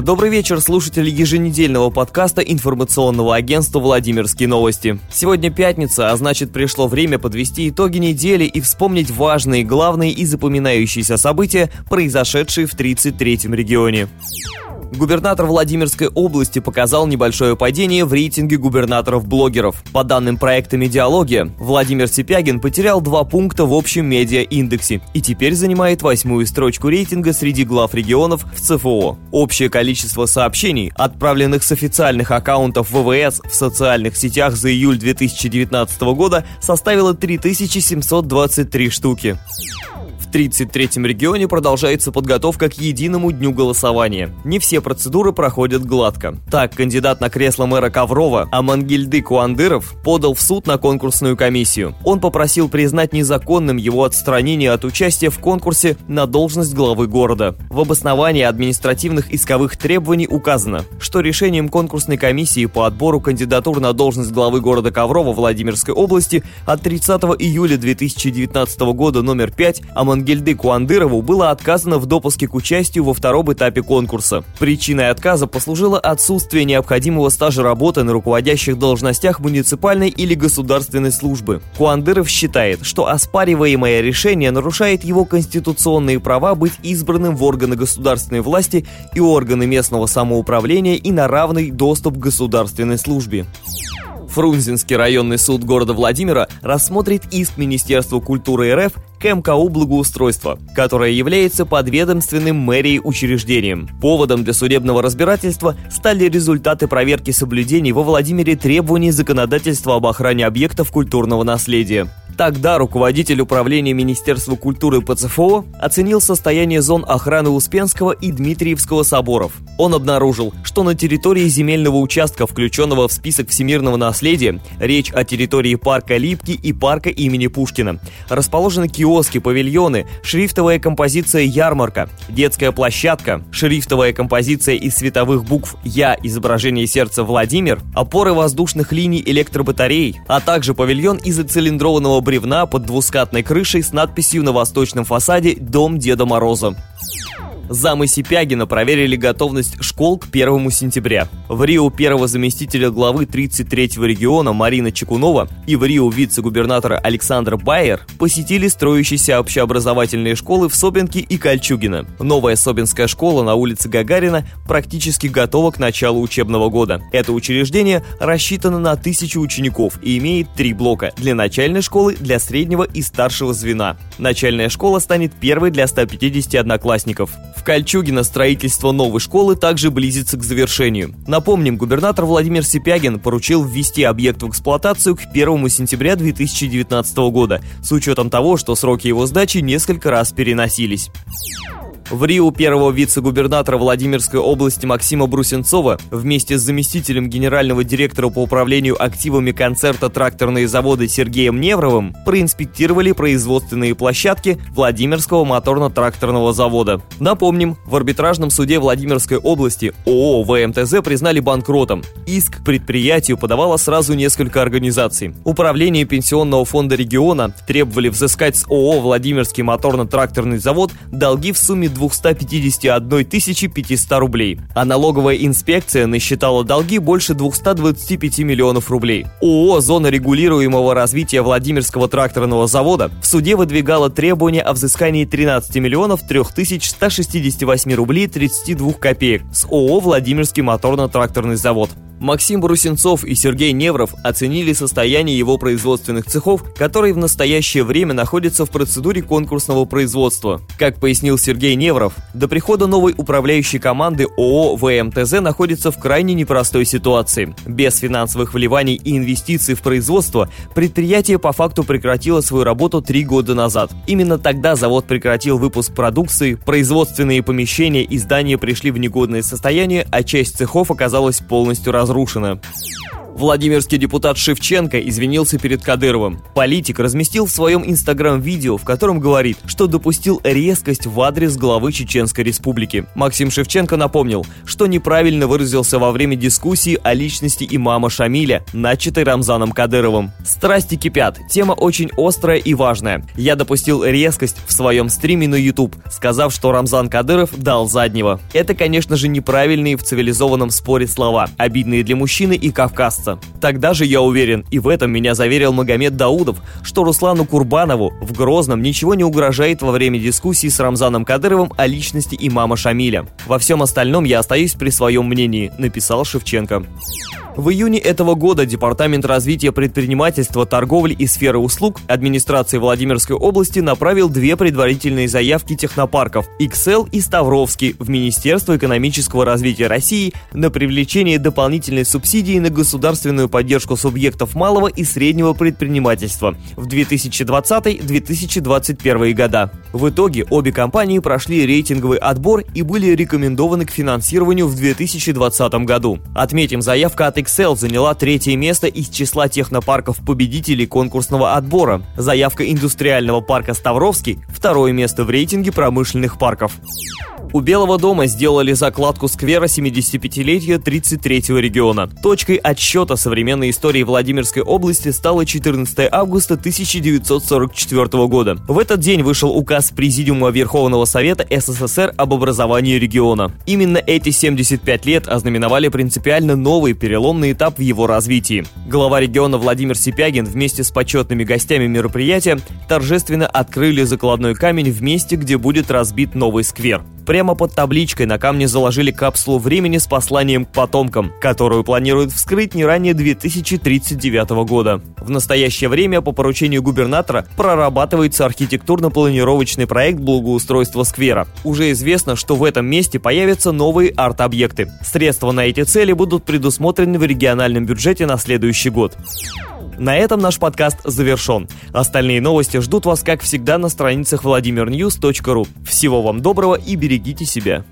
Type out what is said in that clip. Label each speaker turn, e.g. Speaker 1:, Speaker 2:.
Speaker 1: Добрый вечер, слушатели еженедельного подкаста информационного агентства «Владимирские новости». Сегодня пятница, а значит пришло время подвести итоги недели и вспомнить важные, главные и запоминающиеся события, произошедшие в 33-м регионе. Губернатор Владимирской области показал небольшое падение в рейтинге губернаторов-блогеров. По данным проекта «Медиалогия», Владимир Сипягин потерял два пункта в общем медиа-индексе и теперь занимает восьмую строчку рейтинга среди глав регионов в ЦФО. Общее количество сообщений, отправленных с официальных аккаунтов ВВС в социальных сетях за июль 2019 года, составило 3723 штуки. В 33-м регионе продолжается подготовка к единому дню голосования. Не все процедуры проходят гладко. Так, кандидат на кресло мэра Коврова Амангельды Куандыров подал в суд на конкурсную комиссию. Он попросил признать незаконным его отстранение от участия в конкурсе на должность главы города. В обосновании административных исковых требований указано, что решением конкурсной комиссии по отбору кандидатур на должность главы города Коврова Владимирской области от 30 июля 2019 года номер 5 Амангельды Ангельды Куандырову было отказано в допуске к участию во втором этапе конкурса. Причиной отказа послужило отсутствие необходимого стажа работы на руководящих должностях муниципальной или государственной службы. Куандыров считает, что оспариваемое решение нарушает его конституционные права быть избранным в органы государственной власти и органы местного самоуправления и на равный доступ к государственной службе. Фрунзенский районный суд города Владимира рассмотрит иск Министерства культуры РФ к МКУ благоустройства, которое является подведомственным мэрией учреждением. Поводом для судебного разбирательства стали результаты проверки соблюдений во Владимире требований законодательства об охране объектов культурного наследия. Тогда руководитель управления Министерства культуры ПЦФО оценил состояние зон охраны Успенского и Дмитриевского соборов. Он обнаружил, что на территории земельного участка, включенного в список всемирного наследия, речь о территории парка Липки и парка имени Пушкина, расположены киоски, павильоны, шрифтовая композиция «Ярмарка», детская площадка, шрифтовая композиция из световых букв «Я» изображение сердца Владимир, опоры воздушных линий электробатарей, а также павильон из цилиндрованного бревна под двускатной крышей с надписью на восточном фасаде «Дом Деда Мороза». Замы Сипягина проверили готовность школ к 1 сентября. В Рио первого заместителя главы 33-го региона Марина Чекунова и в Рио вице-губернатора Александр Байер посетили строящиеся общеобразовательные школы в Собинке и Кольчугино. Новая Собинская школа на улице Гагарина практически готова к началу учебного года. Это учреждение рассчитано на тысячу учеников и имеет три блока для начальной школы, для среднего и старшего звена. Начальная школа станет первой для 150 одноклассников. В Кольчугино строительство новой школы также близится к завершению. Напомним, губернатор Владимир Сипягин поручил ввести объект в эксплуатацию к 1 сентября 2019 года, с учетом того, что сроки его сдачи несколько раз переносились. В Рио первого вице-губернатора Владимирской области Максима Брусенцова вместе с заместителем генерального директора по управлению активами концерта «Тракторные заводы» Сергеем Невровым проинспектировали производственные площадки Владимирского моторно-тракторного завода. Напомним, в арбитражном суде Владимирской области ООО ВМТЗ признали банкротом. Иск к предприятию подавало сразу несколько организаций. Управление Пенсионного фонда региона требовали взыскать с ООО «Владимирский моторно-тракторный завод» долги в сумме 251 500 рублей, а налоговая инспекция насчитала долги больше 225 миллионов рублей. ООО «Зона регулируемого развития Владимирского тракторного завода» в суде выдвигала требования о взыскании 13 миллионов 3168 рублей 32 копеек с ООО «Владимирский моторно-тракторный завод». Максим Брусенцов и Сергей Невров оценили состояние его производственных цехов, которые в настоящее время находятся в процедуре конкурсного производства. Как пояснил Сергей Невров, до прихода новой управляющей команды ООО ВМТЗ находится в крайне непростой ситуации. Без финансовых вливаний и инвестиций в производство предприятие по факту прекратило свою работу три года назад. Именно тогда завод прекратил выпуск продукции, производственные помещения и здания пришли в негодное состояние, а часть цехов оказалась полностью разрушена разрушена. Владимирский депутат Шевченко извинился перед Кадыровым. Политик разместил в своем инстаграм видео, в котором говорит, что допустил резкость в адрес главы Чеченской Республики. Максим Шевченко напомнил, что неправильно выразился во время дискуссии о личности имама Шамиля, начатой Рамзаном Кадыровым. Страсти кипят, тема очень острая и важная. Я допустил резкость в своем стриме на YouTube, сказав, что Рамзан Кадыров дал заднего. Это, конечно же, неправильные в цивилизованном споре слова, обидные для мужчины и кавказца месяца. Тогда же я уверен, и в этом меня заверил Магомед Даудов, что Руслану Курбанову в Грозном ничего не угрожает во время дискуссии с Рамзаном Кадыровым о личности имама Шамиля. Во всем остальном я остаюсь при своем мнении, написал Шевченко. В июне этого года Департамент развития предпринимательства, торговли и сферы услуг администрации Владимирской области направил две предварительные заявки технопарков XL и Ставровский в Министерство экономического развития России на привлечение дополнительной субсидии на государственную поддержку субъектов малого и среднего предпринимательства в 2020-2021 года. В итоге обе компании прошли рейтинговый отбор и были рекомендованы к финансированию в 2020 году. Отметим, заявка от Excel заняла третье место из числа технопарков победителей конкурсного отбора. Заявка индустриального парка Ставровский – второе место в рейтинге промышленных парков. У Белого дома сделали закладку сквера 75-летия 33-го региона. Точкой отсчета современной истории Владимирской области стало 14 августа 1944 года. В этот день вышел указ Президиума Верховного Совета СССР об образовании региона. Именно эти 75 лет ознаменовали принципиально новый переломный этап в его развитии. Глава региона Владимир Сипягин вместе с почетными гостями мероприятия торжественно открыли закладной камень в месте, где будет разбит новый сквер. Прямо под табличкой на камне заложили капсулу времени с посланием к потомкам, которую планируют вскрыть не ранее 2039 года. В настоящее время по поручению губернатора прорабатывается архитектурно-планировочный проект благоустройства сквера. Уже известно, что в этом месте появятся новые арт-объекты. Средства на эти цели будут предусмотрены в региональном бюджете на следующий год. На этом наш подкаст завершен. Остальные новости ждут вас, как всегда, на страницах vladimirnews.ru. Всего вам доброго и берегите себя.